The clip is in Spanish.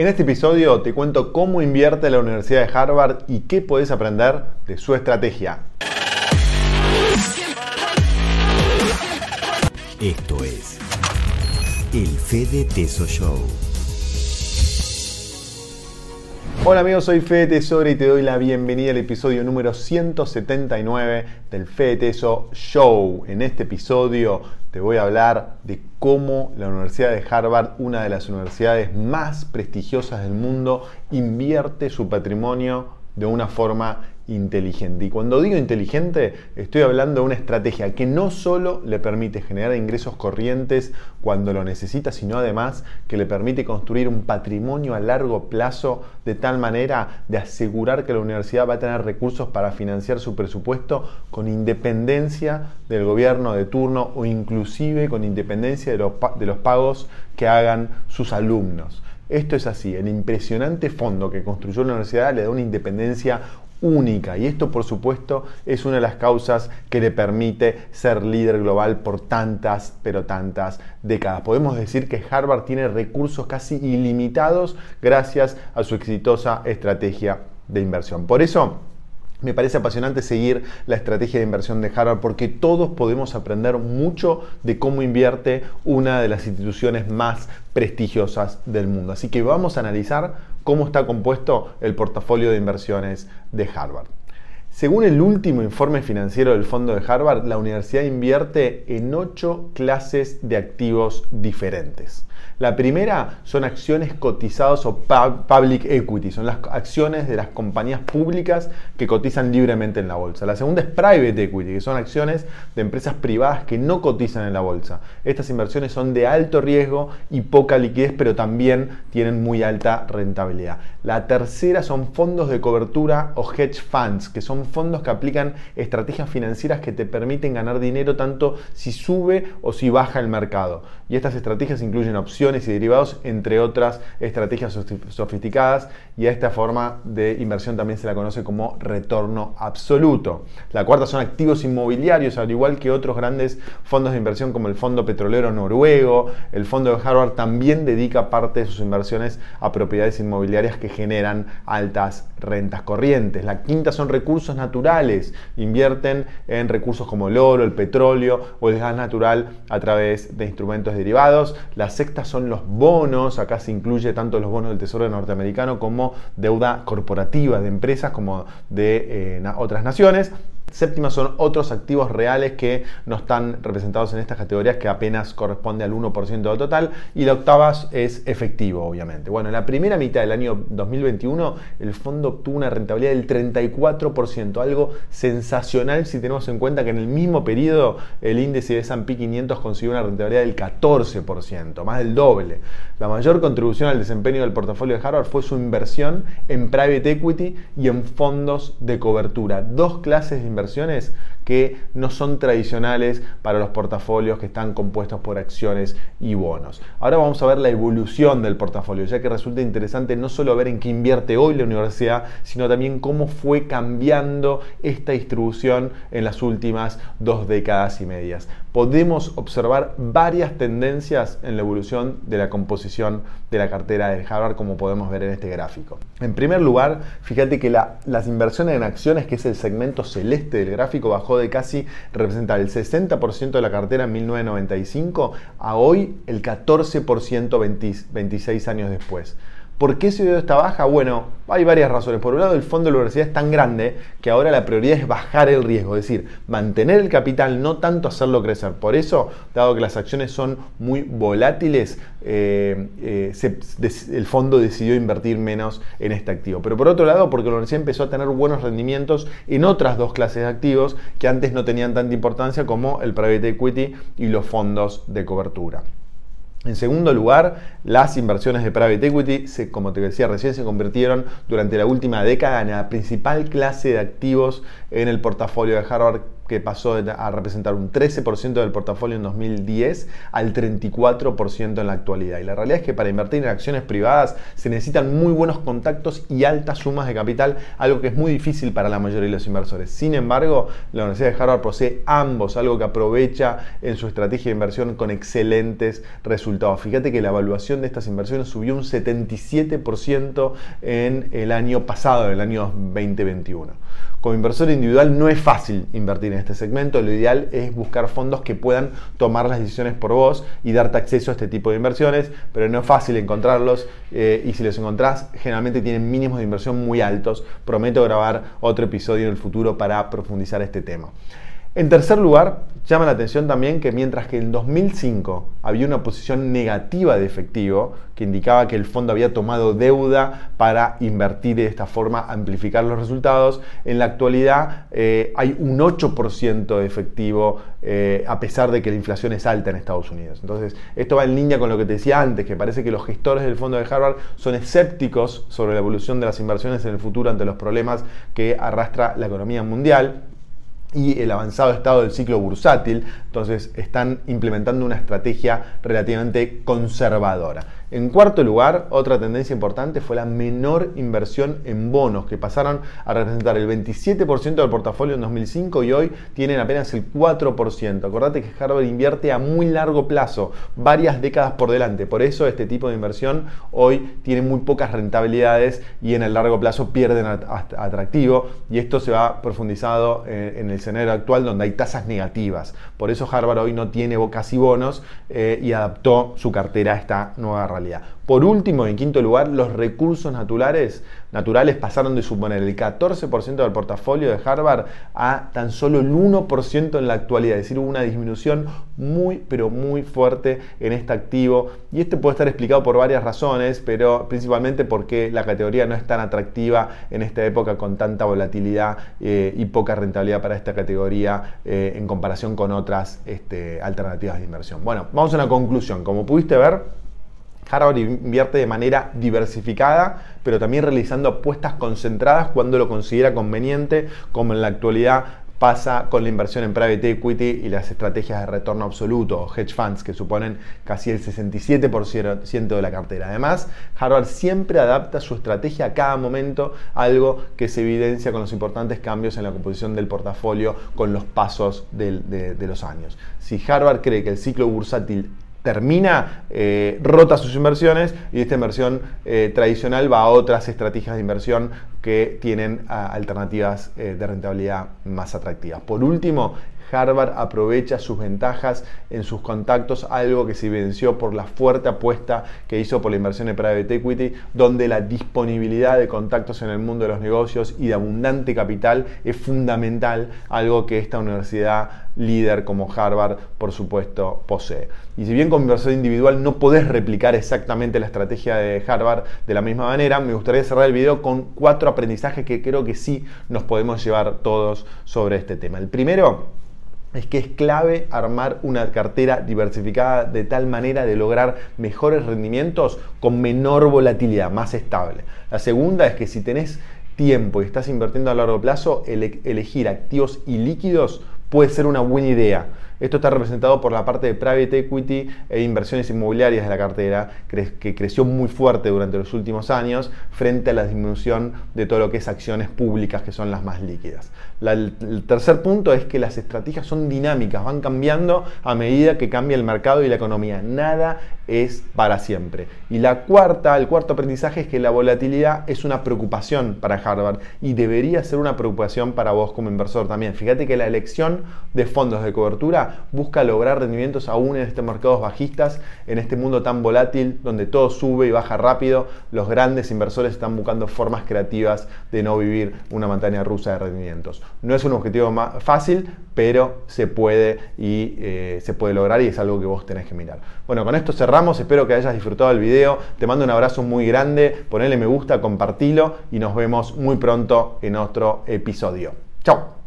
En este episodio te cuento cómo invierte la Universidad de Harvard y qué puedes aprender de su estrategia. Esto es el Fede Teso Show. Hola amigos, soy Fede Tesoro y te doy la bienvenida al episodio número 179 del Fede Teso Show. En este episodio te voy a hablar de cómo la Universidad de Harvard, una de las universidades más prestigiosas del mundo, invierte su patrimonio de una forma inteligente. Y cuando digo inteligente, estoy hablando de una estrategia que no solo le permite generar ingresos corrientes cuando lo necesita, sino además que le permite construir un patrimonio a largo plazo de tal manera de asegurar que la universidad va a tener recursos para financiar su presupuesto con independencia del gobierno de turno o inclusive con independencia de los, de los pagos que hagan sus alumnos. Esto es así, el impresionante fondo que construyó la universidad le da una independencia única y esto por supuesto es una de las causas que le permite ser líder global por tantas, pero tantas décadas. Podemos decir que Harvard tiene recursos casi ilimitados gracias a su exitosa estrategia de inversión. Por eso, me parece apasionante seguir la estrategia de inversión de Harvard porque todos podemos aprender mucho de cómo invierte una de las instituciones más prestigiosas del mundo. Así que vamos a analizar cómo está compuesto el portafolio de inversiones de Harvard. Según el último informe financiero del fondo de Harvard, la universidad invierte en ocho clases de activos diferentes. La primera son acciones cotizadas o public equity, son las acciones de las compañías públicas que cotizan libremente en la bolsa. La segunda es private equity, que son acciones de empresas privadas que no cotizan en la bolsa. Estas inversiones son de alto riesgo y poca liquidez, pero también tienen muy alta rentabilidad. La tercera son fondos de cobertura o hedge funds, que son fondos que aplican estrategias financieras que te permiten ganar dinero tanto si sube o si baja el mercado. Y estas estrategias incluyen opciones y derivados, entre otras estrategias sofisticadas, y a esta forma de inversión también se la conoce como retorno absoluto. La cuarta son activos inmobiliarios, al igual que otros grandes fondos de inversión como el Fondo Petrolero Noruego, el Fondo de Harvard también dedica parte de sus inversiones a propiedades inmobiliarias que generan altas rentas corrientes. La quinta son recursos naturales, invierten en recursos como el oro, el petróleo o el gas natural a través de instrumentos derivados. La sexta son los bonos, acá se incluye tanto los bonos del Tesoro norteamericano como deuda corporativa de empresas como de eh, otras naciones. Séptima son otros activos reales que no están representados en estas categorías que apenas corresponde al 1% del total. Y la octava es efectivo, obviamente. Bueno, en la primera mitad del año 2021 el fondo obtuvo una rentabilidad del 34%, algo sensacional si tenemos en cuenta que en el mismo periodo el índice de S&P 500 consiguió una rentabilidad del 14%, más del doble. La mayor contribución al desempeño del portafolio de Harvard fue su inversión en private equity y en fondos de cobertura, dos clases de inversión inversiones que no son tradicionales para los portafolios que están compuestos por acciones y bonos. Ahora vamos a ver la evolución del portafolio, ya que resulta interesante no solo ver en qué invierte hoy la universidad, sino también cómo fue cambiando esta distribución en las últimas dos décadas y medias. Podemos observar varias tendencias en la evolución de la composición de la cartera de Harvard, como podemos ver en este gráfico. En primer lugar, fíjate que las inversiones en acciones, que es el segmento celeste del gráfico, bajó de casi representar el 60% de la cartera en 1995 a hoy el 14% 26 años después. ¿Por qué se dio esta baja? Bueno, hay varias razones. Por un lado, el fondo de la universidad es tan grande que ahora la prioridad es bajar el riesgo, es decir, mantener el capital, no tanto hacerlo crecer. Por eso, dado que las acciones son muy volátiles, eh, eh, el fondo decidió invertir menos en este activo. Pero por otro lado, porque la universidad empezó a tener buenos rendimientos en otras dos clases de activos que antes no tenían tanta importancia como el private equity y los fondos de cobertura. En segundo lugar, las inversiones de private equity, como te decía recién, se convirtieron durante la última década en la principal clase de activos en el portafolio de Harvard que pasó a representar un 13% del portafolio en 2010 al 34% en la actualidad. Y la realidad es que para invertir en acciones privadas se necesitan muy buenos contactos y altas sumas de capital, algo que es muy difícil para la mayoría de los inversores. Sin embargo, la Universidad de Harvard posee ambos, algo que aprovecha en su estrategia de inversión con excelentes resultados. Fíjate que la evaluación de estas inversiones subió un 77% en el año pasado, en el año 2021. Como inversor individual no es fácil invertir en este segmento, lo ideal es buscar fondos que puedan tomar las decisiones por vos y darte acceso a este tipo de inversiones, pero no es fácil encontrarlos eh, y si los encontrás generalmente tienen mínimos de inversión muy altos. Prometo grabar otro episodio en el futuro para profundizar este tema. En tercer lugar, llama la atención también que mientras que en 2005 había una posición negativa de efectivo, que indicaba que el fondo había tomado deuda para invertir de esta forma, amplificar los resultados, en la actualidad eh, hay un 8% de efectivo eh, a pesar de que la inflación es alta en Estados Unidos. Entonces, esto va en línea con lo que te decía antes, que parece que los gestores del fondo de Harvard son escépticos sobre la evolución de las inversiones en el futuro ante los problemas que arrastra la economía mundial y el avanzado estado del ciclo bursátil, entonces están implementando una estrategia relativamente conservadora. En cuarto lugar, otra tendencia importante fue la menor inversión en bonos, que pasaron a representar el 27% del portafolio en 2005 y hoy tienen apenas el 4%. Acordate que Harvard invierte a muy largo plazo, varias décadas por delante. Por eso este tipo de inversión hoy tiene muy pocas rentabilidades y en el largo plazo pierden atractivo. Y esto se va profundizado eh, en el escenario actual donde hay tasas negativas. Por eso Harvard hoy no tiene casi bonos eh, y adaptó su cartera a esta nueva realidad. Por último, en quinto lugar, los recursos naturales, naturales pasaron de suponer el 14% del portafolio de Harvard a tan solo el 1% en la actualidad, es decir, hubo una disminución muy, pero muy fuerte en este activo. Y este puede estar explicado por varias razones, pero principalmente porque la categoría no es tan atractiva en esta época con tanta volatilidad eh, y poca rentabilidad para esta categoría eh, en comparación con otras este, alternativas de inversión. Bueno, vamos a una conclusión. Como pudiste ver, Harvard invierte de manera diversificada, pero también realizando apuestas concentradas cuando lo considera conveniente, como en la actualidad pasa con la inversión en private equity y las estrategias de retorno absoluto hedge funds que suponen casi el 67% de la cartera. Además, Harvard siempre adapta su estrategia a cada momento, algo que se evidencia con los importantes cambios en la composición del portafolio con los pasos de, de los años. Si Harvard cree que el ciclo bursátil termina, eh, rota sus inversiones y esta inversión eh, tradicional va a otras estrategias de inversión que tienen alternativas eh, de rentabilidad más atractivas. Por último, Harvard aprovecha sus ventajas en sus contactos, algo que se evidenció por la fuerte apuesta que hizo por la inversión en private equity, donde la disponibilidad de contactos en el mundo de los negocios y de abundante capital es fundamental, algo que esta universidad líder como Harvard, por supuesto, posee. Y si bien como inversor individual no podés replicar exactamente la estrategia de Harvard de la misma manera, me gustaría cerrar el video con cuatro aprendizajes que creo que sí nos podemos llevar todos sobre este tema. El primero es que es clave armar una cartera diversificada de tal manera de lograr mejores rendimientos con menor volatilidad, más estable. La segunda es que si tenés tiempo y estás invirtiendo a largo plazo, elegir activos y líquidos puede ser una buena idea. Esto está representado por la parte de private equity e inversiones inmobiliarias de la cartera, que creció muy fuerte durante los últimos años frente a la disminución de todo lo que es acciones públicas, que son las más líquidas. el tercer punto es que las estrategias son dinámicas, van cambiando a medida que cambia el mercado y la economía. Nada es para siempre. Y la cuarta, el cuarto aprendizaje es que la volatilidad es una preocupación para Harvard y debería ser una preocupación para vos como inversor también. Fíjate que la elección de fondos de cobertura busca lograr rendimientos aún en estos mercados bajistas, en este mundo tan volátil donde todo sube y baja rápido. Los grandes inversores están buscando formas creativas de no vivir una montaña rusa de rendimientos. No es un objetivo fácil, pero se puede y eh, se puede lograr y es algo que vos tenés que mirar. Bueno, con esto cerramos. Espero que hayas disfrutado el video. Te mando un abrazo muy grande. Ponele me gusta, compartilo y nos vemos muy pronto en otro episodio. Chao.